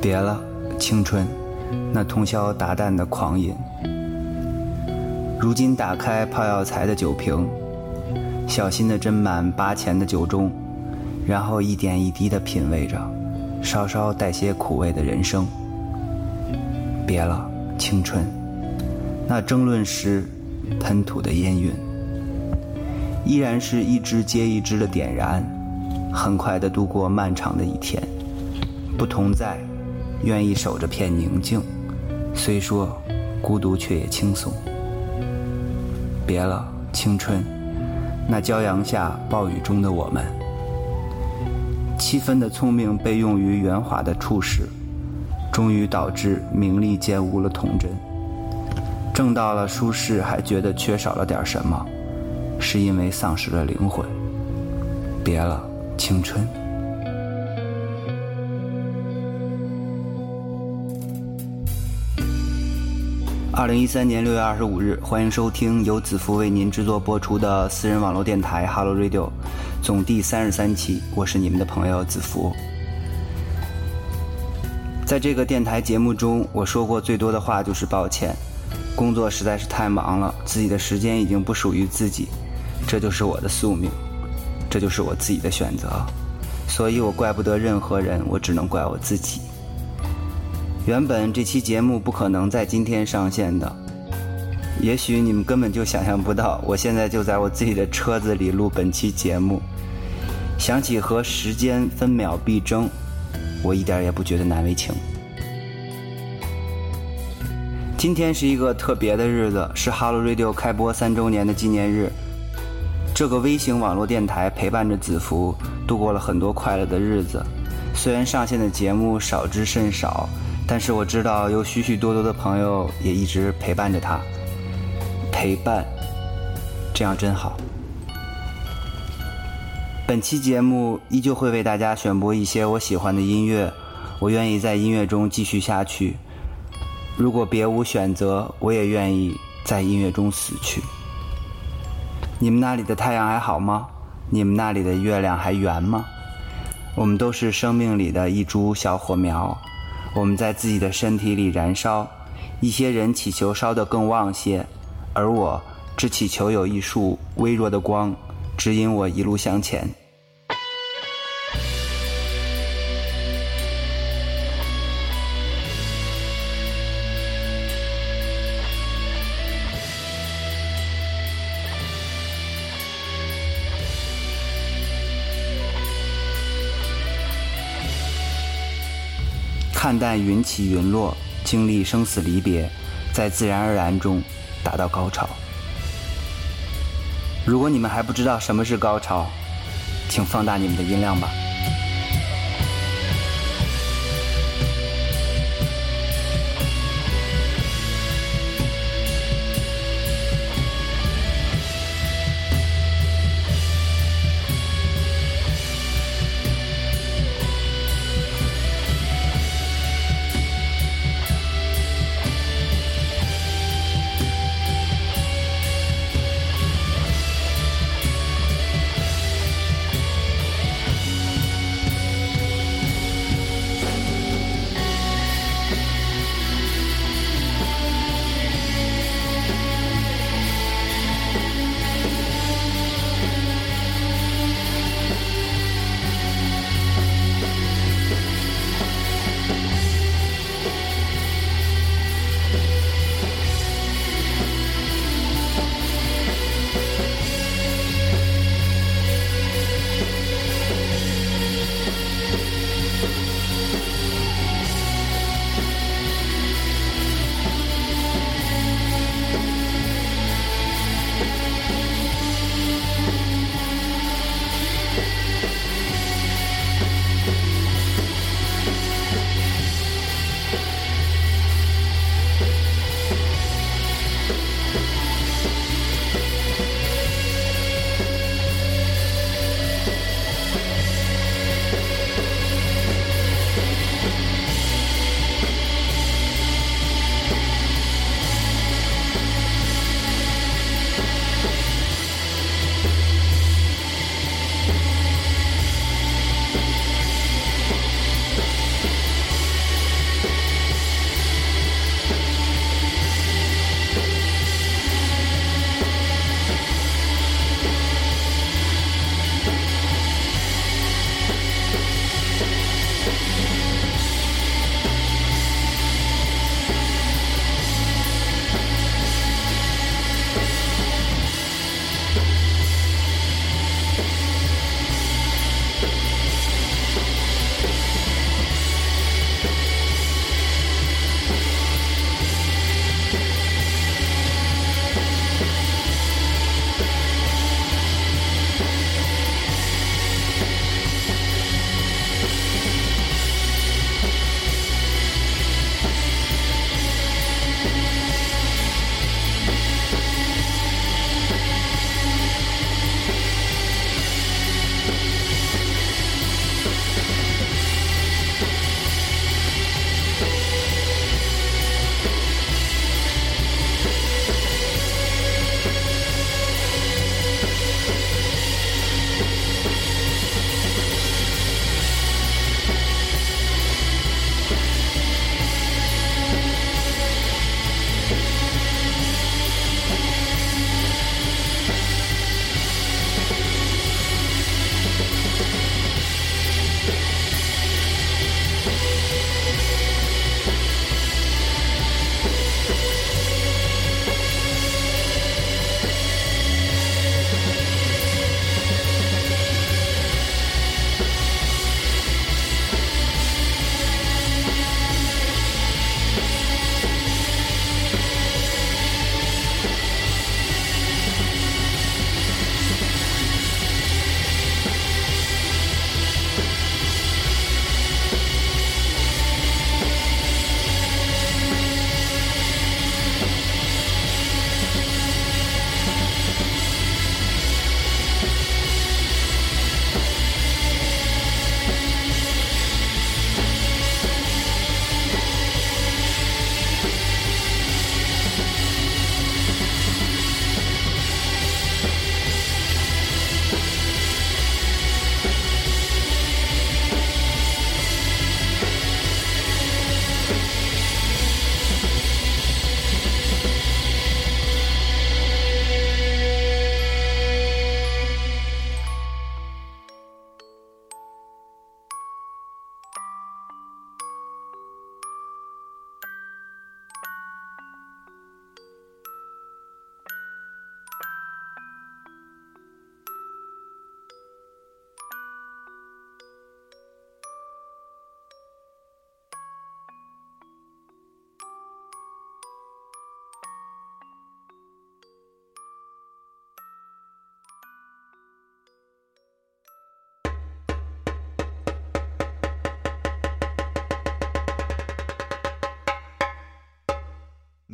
别了，青春，那通宵达旦的狂饮。如今打开泡药材的酒瓶，小心地斟满八钱的酒盅，然后一点一滴地品味着稍稍带些苦味的人生。别了，青春，那争论时喷吐的烟云。依然是一支接一支的点燃，很快的度过漫长的一天。不同在。愿意守着片宁静，虽说孤独，却也轻松。别了，青春，那骄阳下暴雨中的我们。七分的聪明被用于圆滑的处事，终于导致名利兼污了童真。挣到了舒适，还觉得缺少了点什么，是因为丧失了灵魂。别了，青春。二零一三年六月二十五日，欢迎收听由子福为您制作播出的私人网络电台 Hello Radio，总第三十三期。我是你们的朋友子福。在这个电台节目中，我说过最多的话就是抱歉，工作实在是太忙了，自己的时间已经不属于自己，这就是我的宿命，这就是我自己的选择，所以我怪不得任何人，我只能怪我自己。原本这期节目不可能在今天上线的，也许你们根本就想象不到，我现在就在我自己的车子里录本期节目。想起和时间分秒必争，我一点也不觉得难为情。今天是一个特别的日子，是 Hello Radio 开播三周年的纪念日。这个微型网络电台陪伴着子福度过了很多快乐的日子，虽然上线的节目少之甚少。但是我知道有许许多多的朋友也一直陪伴着他，陪伴，这样真好。本期节目依旧会为大家选播一些我喜欢的音乐，我愿意在音乐中继续下去。如果别无选择，我也愿意在音乐中死去。你们那里的太阳还好吗？你们那里的月亮还圆吗？我们都是生命里的一株小火苗。我们在自己的身体里燃烧，一些人祈求烧得更旺些，而我只祈求有一束微弱的光，指引我一路向前。但云起云落，经历生死离别，在自然而然中达到高潮。如果你们还不知道什么是高潮，请放大你们的音量吧。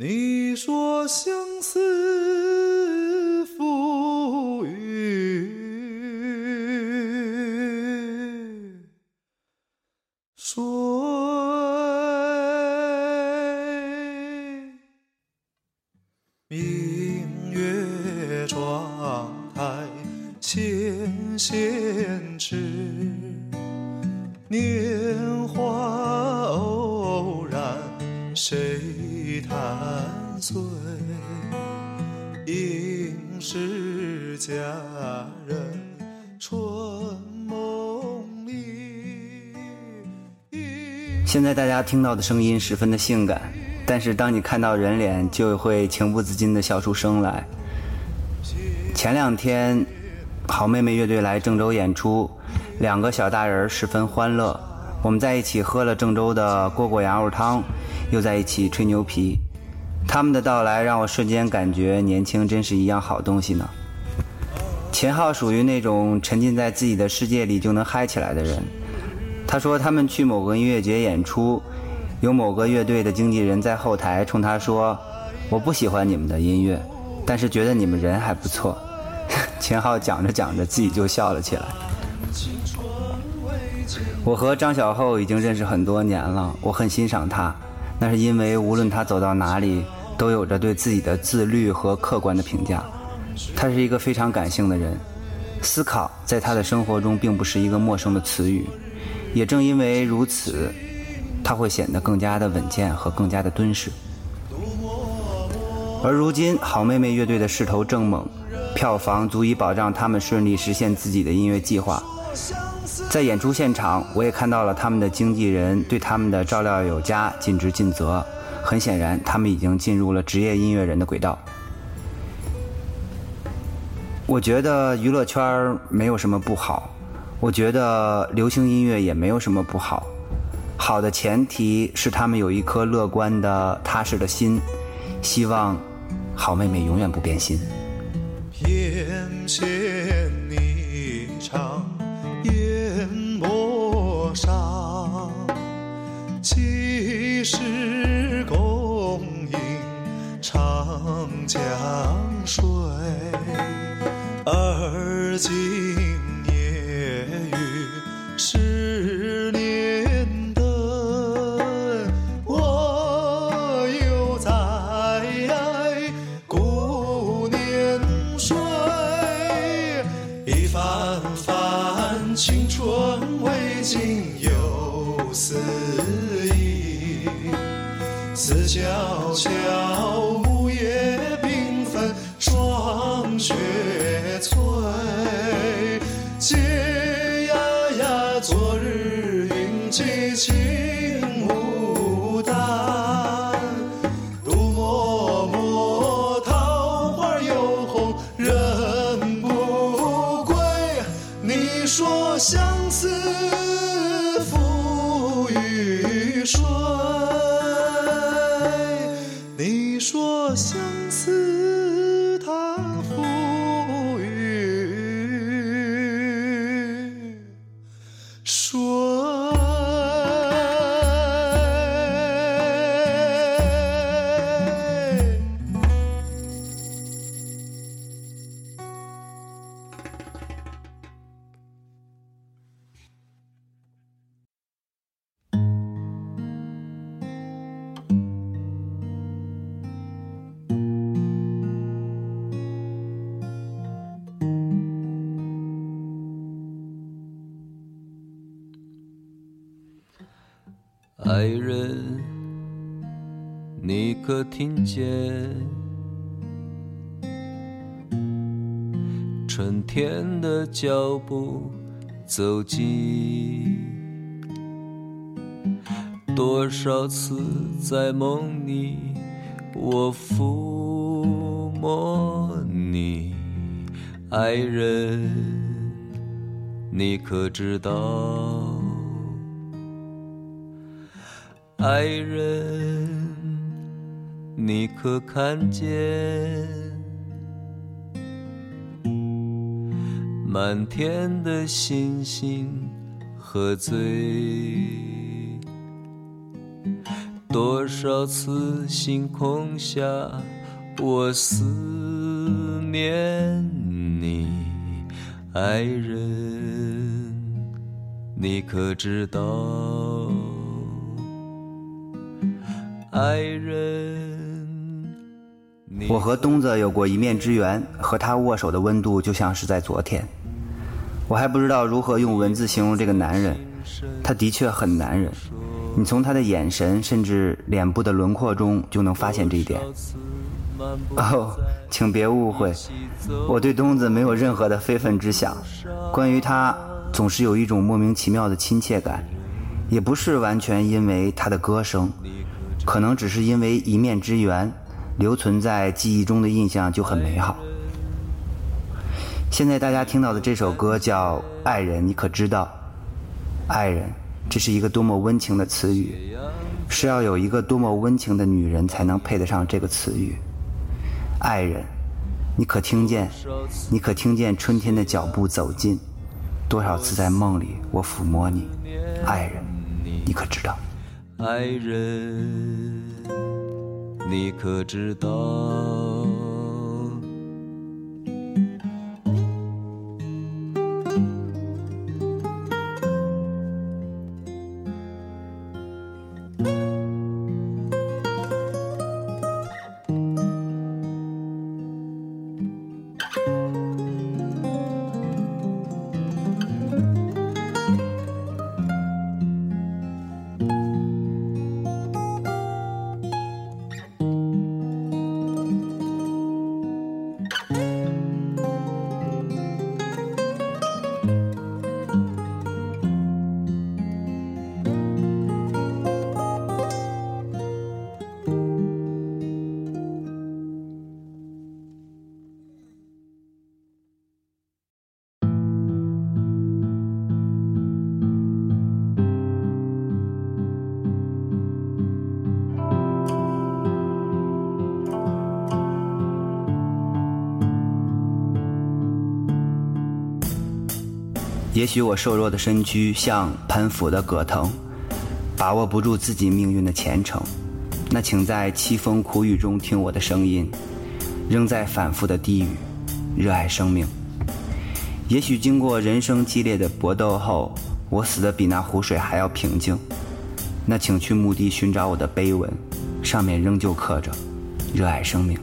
你说相思赋予谁？明月窗台纤纤指，谁弹碎？应是佳人春梦里。现在大家听到的声音十分的性感，但是当你看到人脸，就会情不自禁的笑出声来。前两天，好妹妹乐队来郑州演出，两个小大人十分欢乐。我们在一起喝了郑州的蝈蝈羊肉汤，又在一起吹牛皮。他们的到来让我瞬间感觉年轻真是一样好东西呢。秦昊属于那种沉浸在自己的世界里就能嗨起来的人。他说他们去某个音乐节演出，有某个乐队的经纪人在后台冲他说：“我不喜欢你们的音乐，但是觉得你们人还不错。”秦昊讲着讲着自己就笑了起来。我和张小厚已经认识很多年了，我很欣赏他，那是因为无论他走到哪里，都有着对自己的自律和客观的评价。他是一个非常感性的人，思考在他的生活中并不是一个陌生的词语。也正因为如此，他会显得更加的稳健和更加的敦实。而如今，好妹妹乐队的势头正猛，票房足以保障他们顺利实现自己的音乐计划。在演出现场，我也看到了他们的经纪人对他们的照料有加、尽职尽责。很显然，他们已经进入了职业音乐人的轨道。我觉得娱乐圈没有什么不好。我觉得流行音乐也没有什么不好，好的前提是他们有一颗乐观的、踏实的心。希望好妹妹永远不变心。而今夜雨十年灯，我又在顾年睡。一番番青春未尽又思忆，思悄悄，午夜缤纷，霜雪催。爱人，你可听见春天的脚步走近？多少次在梦里，我抚摸你，爱人，你可知道？爱人，你可看见？满天的星星喝醉，多少次星空下，我思念你，爱人，你可知道？爱人，我和东子有过一面之缘，和他握手的温度就像是在昨天。我还不知道如何用文字形容这个男人，他的确很男人。你从他的眼神，甚至脸部的轮廓中就能发现这一点。哦，请别误会，我对东子没有任何的非分之想。关于他，总是有一种莫名其妙的亲切感，也不是完全因为他的歌声，可能只是因为一面之缘，留存在记忆中的印象就很美好。现在大家听到的这首歌叫《爱人》，你可知道？爱人，这是一个多么温情的词语，是要有一个多么温情的女人才能配得上这个词语。爱人，你可听见？你可听见春天的脚步走近？多少次在梦里我抚摸你，爱人，你可知道？爱人，你可知道？也许我瘦弱的身躯像攀附的葛藤，把握不住自己命运的前程。那请在凄风苦雨中听我的声音，仍在反复的低语，热爱生命。也许经过人生激烈的搏斗后，我死的比那湖水还要平静。那请去墓地寻找我的碑文，上面仍旧刻着“热爱生命”。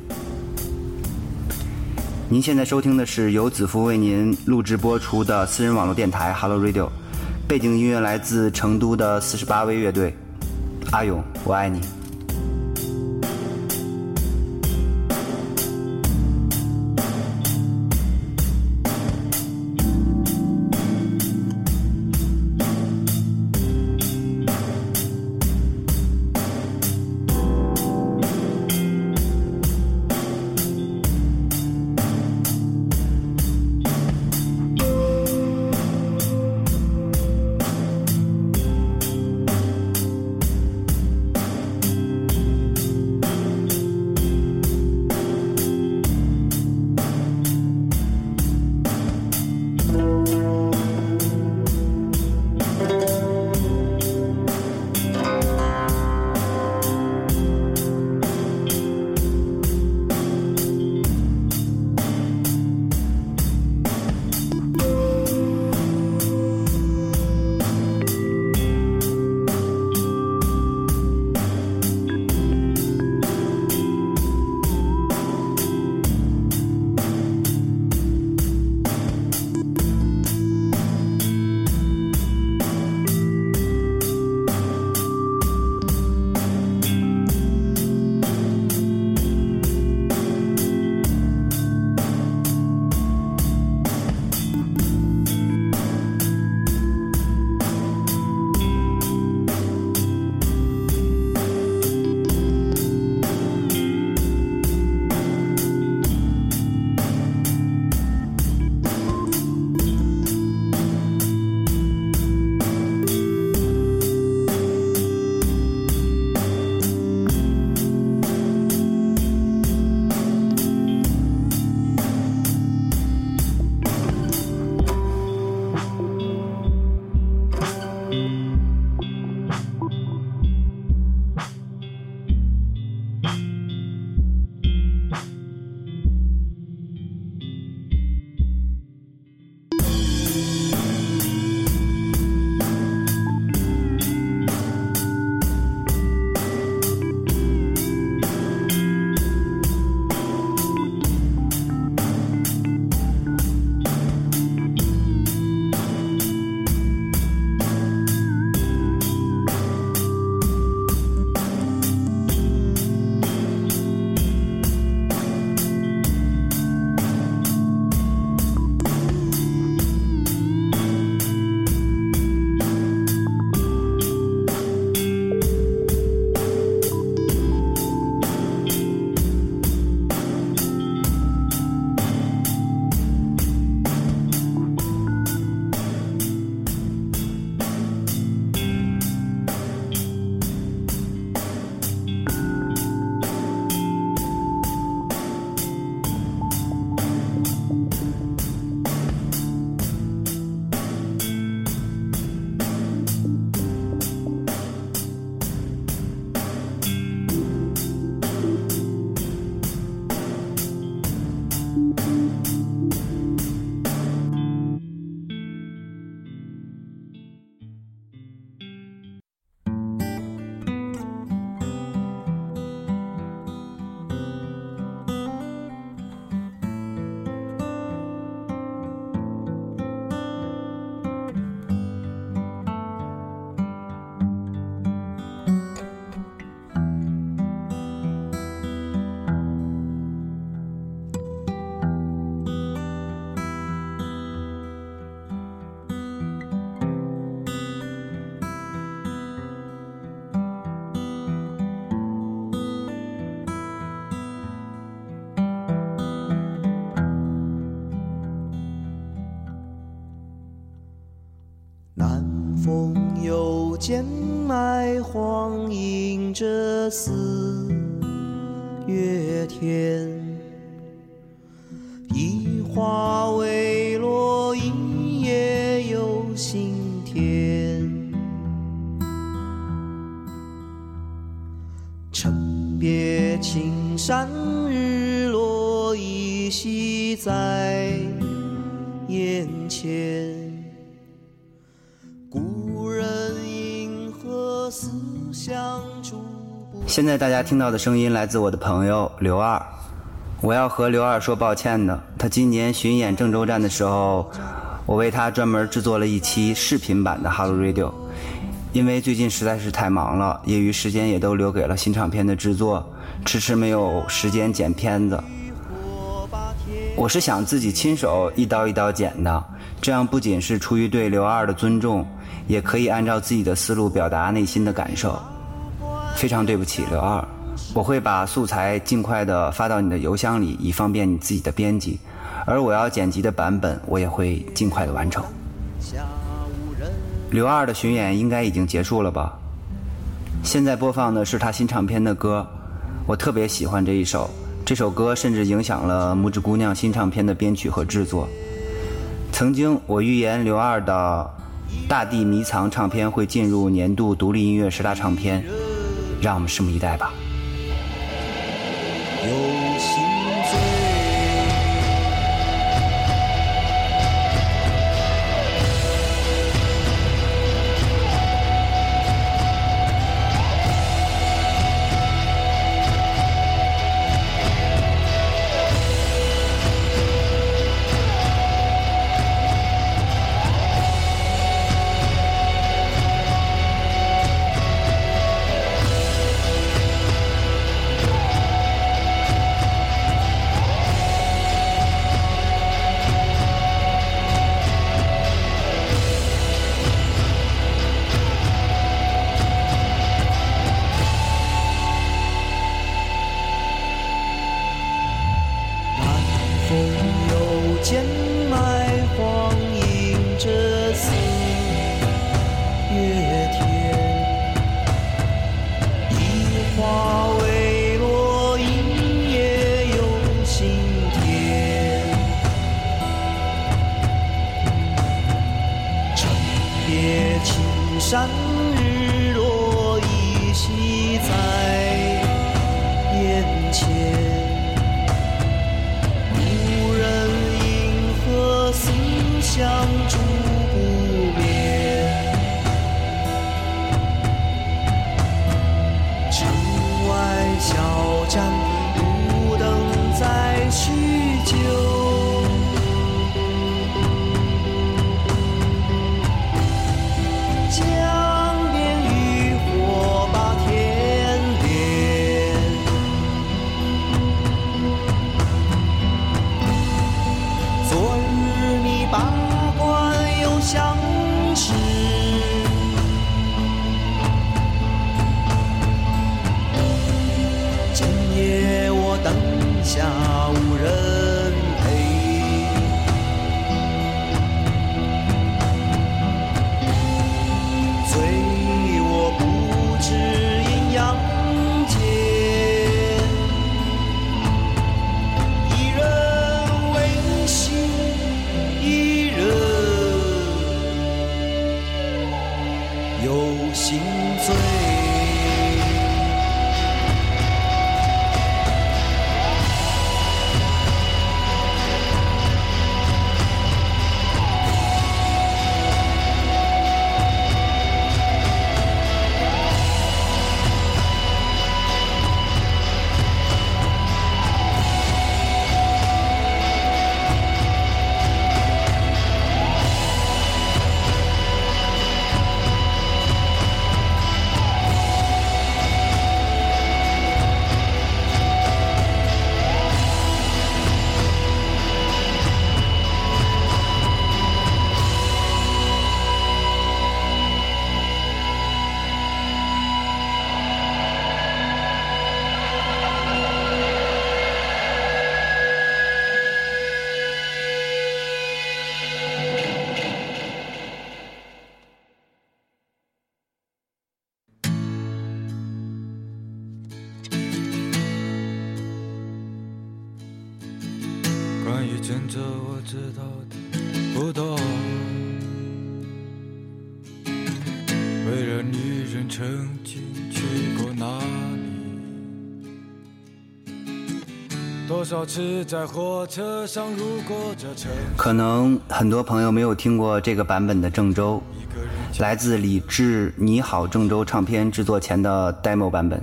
您现在收听的是由子夫为您录制播出的私人网络电台 Hello Radio，背景音乐来自成都的四十八位乐队。阿勇，我爱你。南风又渐埋黄莺着四月天，一花未落，一叶有新甜。趁别青山日落，依稀在眼前。现在大家听到的声音来自我的朋友刘二，我要和刘二说抱歉的。他今年巡演郑州站的时候，我为他专门制作了一期视频版的《Hello Radio》，因为最近实在是太忙了，业余时间也都留给了新唱片的制作，迟迟没有时间剪片子。我是想自己亲手一刀一刀剪的，这样不仅是出于对刘二的尊重，也可以按照自己的思路表达内心的感受。非常对不起，刘二，我会把素材尽快的发到你的邮箱里，以方便你自己的编辑。而我要剪辑的版本，我也会尽快的完成。刘二的巡演应该已经结束了吧？现在播放的是他新唱片的歌，我特别喜欢这一首。这首歌甚至影响了拇指姑娘新唱片的编曲和制作。曾经我预言刘二的《大地迷藏》唱片会进入年度独立音乐十大唱片，让我们拭目以待吧。少次在火车上路过这城？可能很多朋友没有听过这个版本的《郑州》，来自李志《你好郑州》唱片制作前的 demo 版本。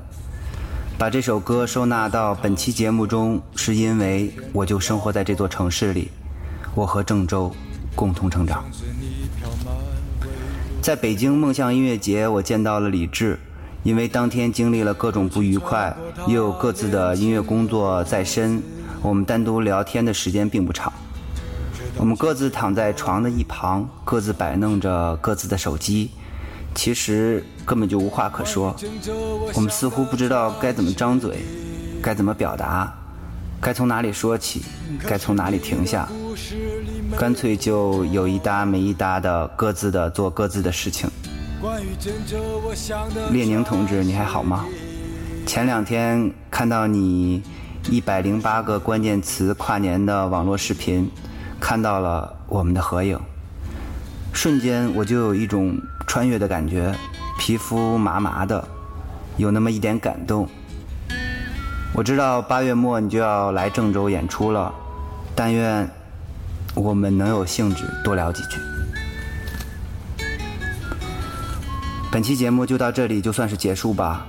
把这首歌收纳到本期节目中，是因为我就生活在这座城市里，我和郑州共同成长。在北京梦象音乐节，我见到了李志，因为当天经历了各种不愉快，又有各自的音乐工作在身，我们单独聊天的时间并不长。我们各自躺在床的一旁，各自摆弄着各自的手机，其实根本就无话可说。我们似乎不知道该怎么张嘴，该怎么表达，该从哪里说起，该从哪里停下。干脆就有一搭没一搭的各自的做各自的事情。列宁同志，你还好吗？前两天看到你一百零八个关键词跨年的网络视频，看到了我们的合影，瞬间我就有一种穿越的感觉，皮肤麻麻的，有那么一点感动。我知道八月末你就要来郑州演出了，但愿我们能有兴致多聊几句。本期节目就到这里，就算是结束吧。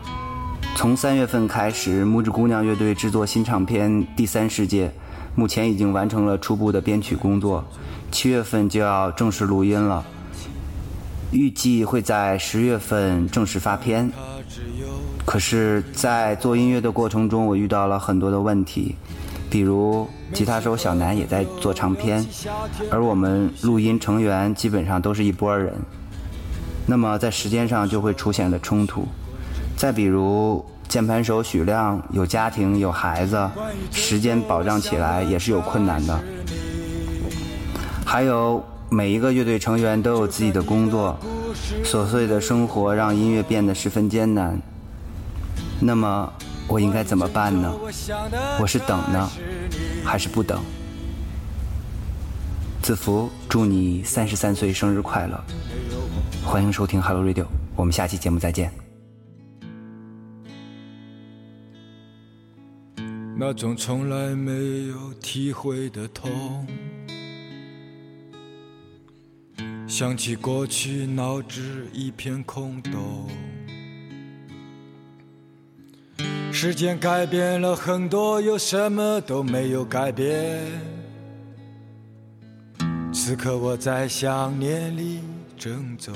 从三月份开始，拇指姑娘乐队制作新唱片《第三世界》，目前已经完成了初步的编曲工作，七月份就要正式录音了，预计会在十月份正式发片。可是，在做音乐的过程中，我遇到了很多的问题，比如吉他手小南也在做唱片，而我们录音成员基本上都是一拨人，那么在时间上就会出现了冲突。再比如键盘手许亮有家庭有孩子，时间保障起来也是有困难的。还有每一个乐队成员都有自己的工作，琐碎的生活让音乐变得十分艰难。那么我应该怎么办呢？我是等呢，还是不等？子福，祝你三十三岁生日快乐！欢迎收听 Hello Radio，我们下期节目再见。那种从来没有体会的痛，想起过去，脑子一片空洞。时间改变了很多，又什么都没有改变。此刻我在想念里郑州。